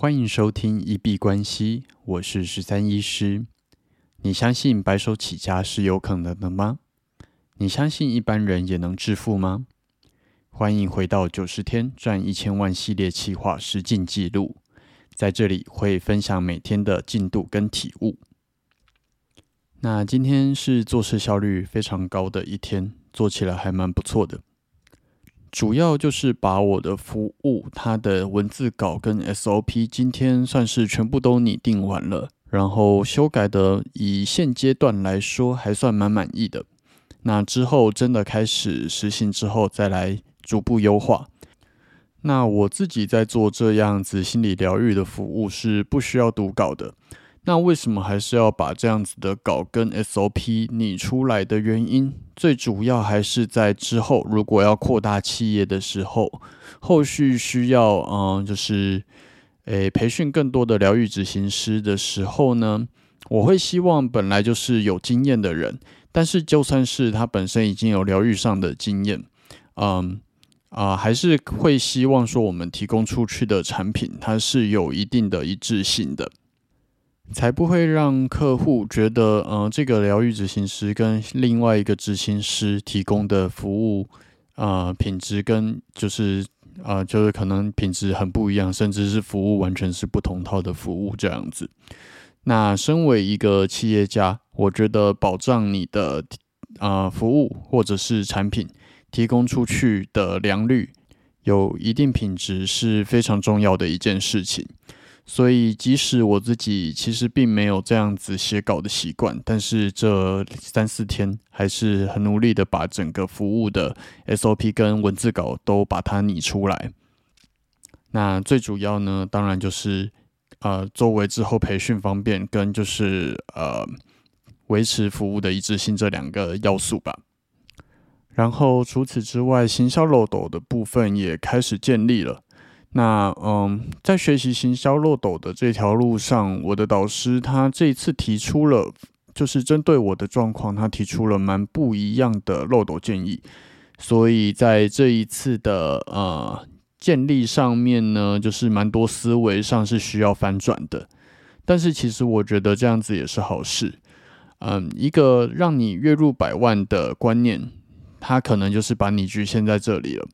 欢迎收听一币关系，我是十三医师。你相信白手起家是有可能的吗？你相信一般人也能致富吗？欢迎回到九十天赚一千万系列企划实进记录，在这里会分享每天的进度跟体悟。那今天是做事效率非常高的一天，做起来还蛮不错的。主要就是把我的服务、它的文字稿跟 SOP，今天算是全部都拟定完了，然后修改的以现阶段来说还算蛮满意的。那之后真的开始实行之后，再来逐步优化。那我自己在做这样子心理疗愈的服务是不需要读稿的。那为什么还是要把这样子的稿跟 SOP 拟出来的原因，最主要还是在之后如果要扩大企业的时候，后续需要嗯，就是诶培训更多的疗愈执行师的时候呢，我会希望本来就是有经验的人，但是就算是他本身已经有疗愈上的经验，嗯啊，还是会希望说我们提供出去的产品，它是有一定的一致性的。才不会让客户觉得，呃，这个疗愈执行师跟另外一个执行师提供的服务，呃，品质跟就是，呃，就是可能品质很不一样，甚至是服务完全是不同套的服务这样子。那身为一个企业家，我觉得保障你的啊服务或者是产品提供出去的良率有一定品质是非常重要的一件事情。所以，即使我自己其实并没有这样子写稿的习惯，但是这三四天还是很努力的把整个服务的 SOP 跟文字稿都把它拟出来。那最主要呢，当然就是呃，作为之后培训方便跟就是呃维持服务的一致性这两个要素吧。然后除此之外，行销漏斗的部分也开始建立了。那嗯，在学习行销漏斗的这条路上，我的导师他这一次提出了，就是针对我的状况，他提出了蛮不一样的漏斗建议。所以在这一次的呃建立上面呢，就是蛮多思维上是需要翻转的。但是其实我觉得这样子也是好事。嗯，一个让你月入百万的观念，它可能就是把你局限在这里了。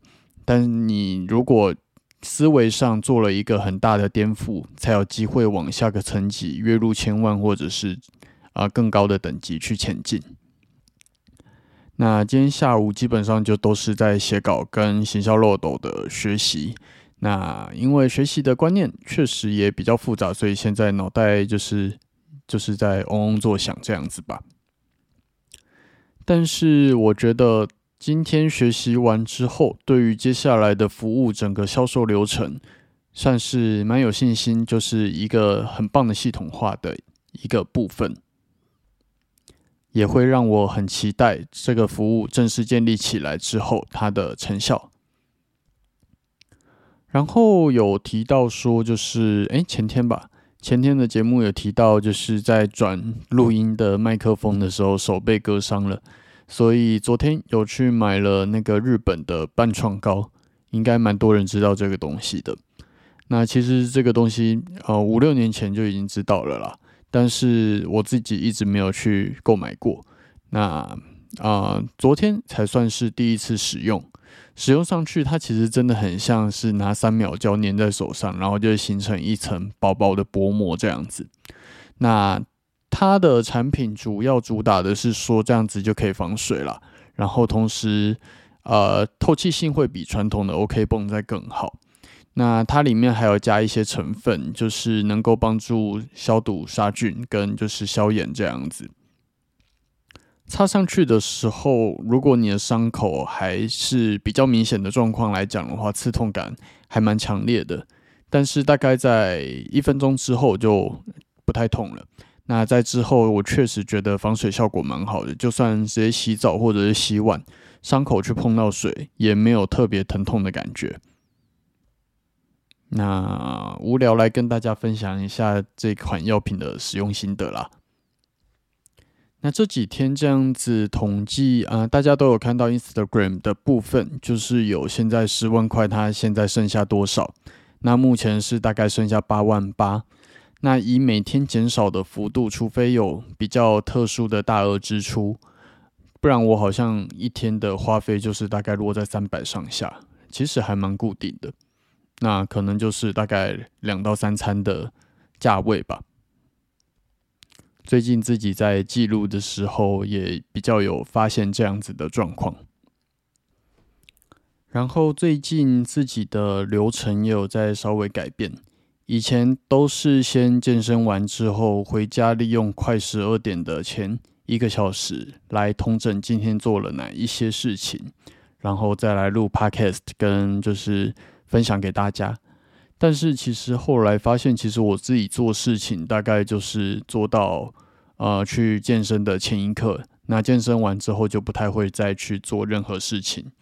但你如果思维上做了一个很大的颠覆，才有机会往下个层级，月入千万或者是啊更高的等级去前进。那今天下午基本上就都是在写稿跟行销漏斗的学习。那因为学习的观念确实也比较复杂，所以现在脑袋就是就是在嗡嗡作响这样子吧。但是我觉得。今天学习完之后，对于接下来的服务整个销售流程，算是蛮有信心，就是一个很棒的系统化的一个部分，也会让我很期待这个服务正式建立起来之后它的成效。然后有提到说，就是哎前天吧，前天的节目有提到，就是在转录音的麦克风的时候，手被割伤了。所以昨天有去买了那个日本的半创膏，应该蛮多人知道这个东西的。那其实这个东西，呃，五六年前就已经知道了啦，但是我自己一直没有去购买过。那啊，昨天才算是第一次使用，使用上去，它其实真的很像是拿三秒胶粘在手上，然后就形成一层薄薄的薄膜这样子。那它的产品主要主打的是说这样子就可以防水了，然后同时，呃，透气性会比传统的 OK 泵再更好。那它里面还有加一些成分，就是能够帮助消毒杀菌跟就是消炎这样子。擦上去的时候，如果你的伤口还是比较明显的状况来讲的话，刺痛感还蛮强烈的。但是大概在一分钟之后就不太痛了。那在之后，我确实觉得防水效果蛮好的，就算直接洗澡或者是洗碗，伤口去碰到水也没有特别疼痛的感觉。那无聊来跟大家分享一下这款药品的使用心得啦。那这几天这样子统计啊，大家都有看到 Instagram 的部分，就是有现在十万块，它现在剩下多少？那目前是大概剩下八万八。那以每天减少的幅度，除非有比较特殊的大额支出，不然我好像一天的花费就是大概落在三百上下，其实还蛮固定的。那可能就是大概两到三餐的价位吧。最近自己在记录的时候，也比较有发现这样子的状况。然后最近自己的流程也有在稍微改变。以前都是先健身完之后回家，利用快十二点的前一个小时来通整今天做了哪一些事情，然后再来录 podcast 跟就是分享给大家。但是其实后来发现，其实我自己做事情大概就是做到呃去健身的前一刻，那健身完之后就不太会再去做任何事情。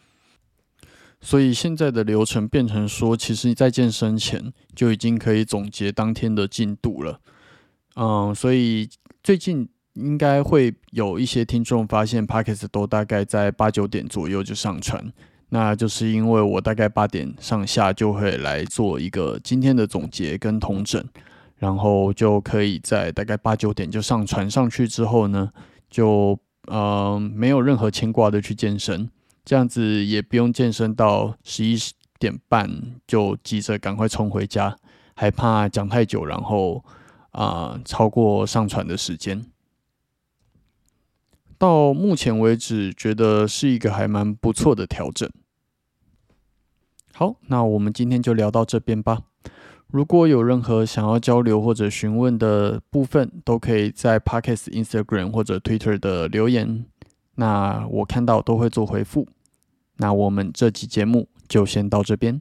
所以现在的流程变成说，其实你在健身前就已经可以总结当天的进度了。嗯，所以最近应该会有一些听众发现，Pockets 都大概在八九点左右就上传，那就是因为我大概八点上下就会来做一个今天的总结跟统整，然后就可以在大概八九点就上传上去之后呢，就嗯没有任何牵挂的去健身。这样子也不用健身到十一点半就急着赶快冲回家，还怕讲太久，然后啊超过上传的时间。到目前为止，觉得是一个还蛮不错的调整。好，那我们今天就聊到这边吧。如果有任何想要交流或者询问的部分，都可以在 Podcast、Instagram 或者 Twitter 的留言。那我看到都会做回复，那我们这期节目就先到这边。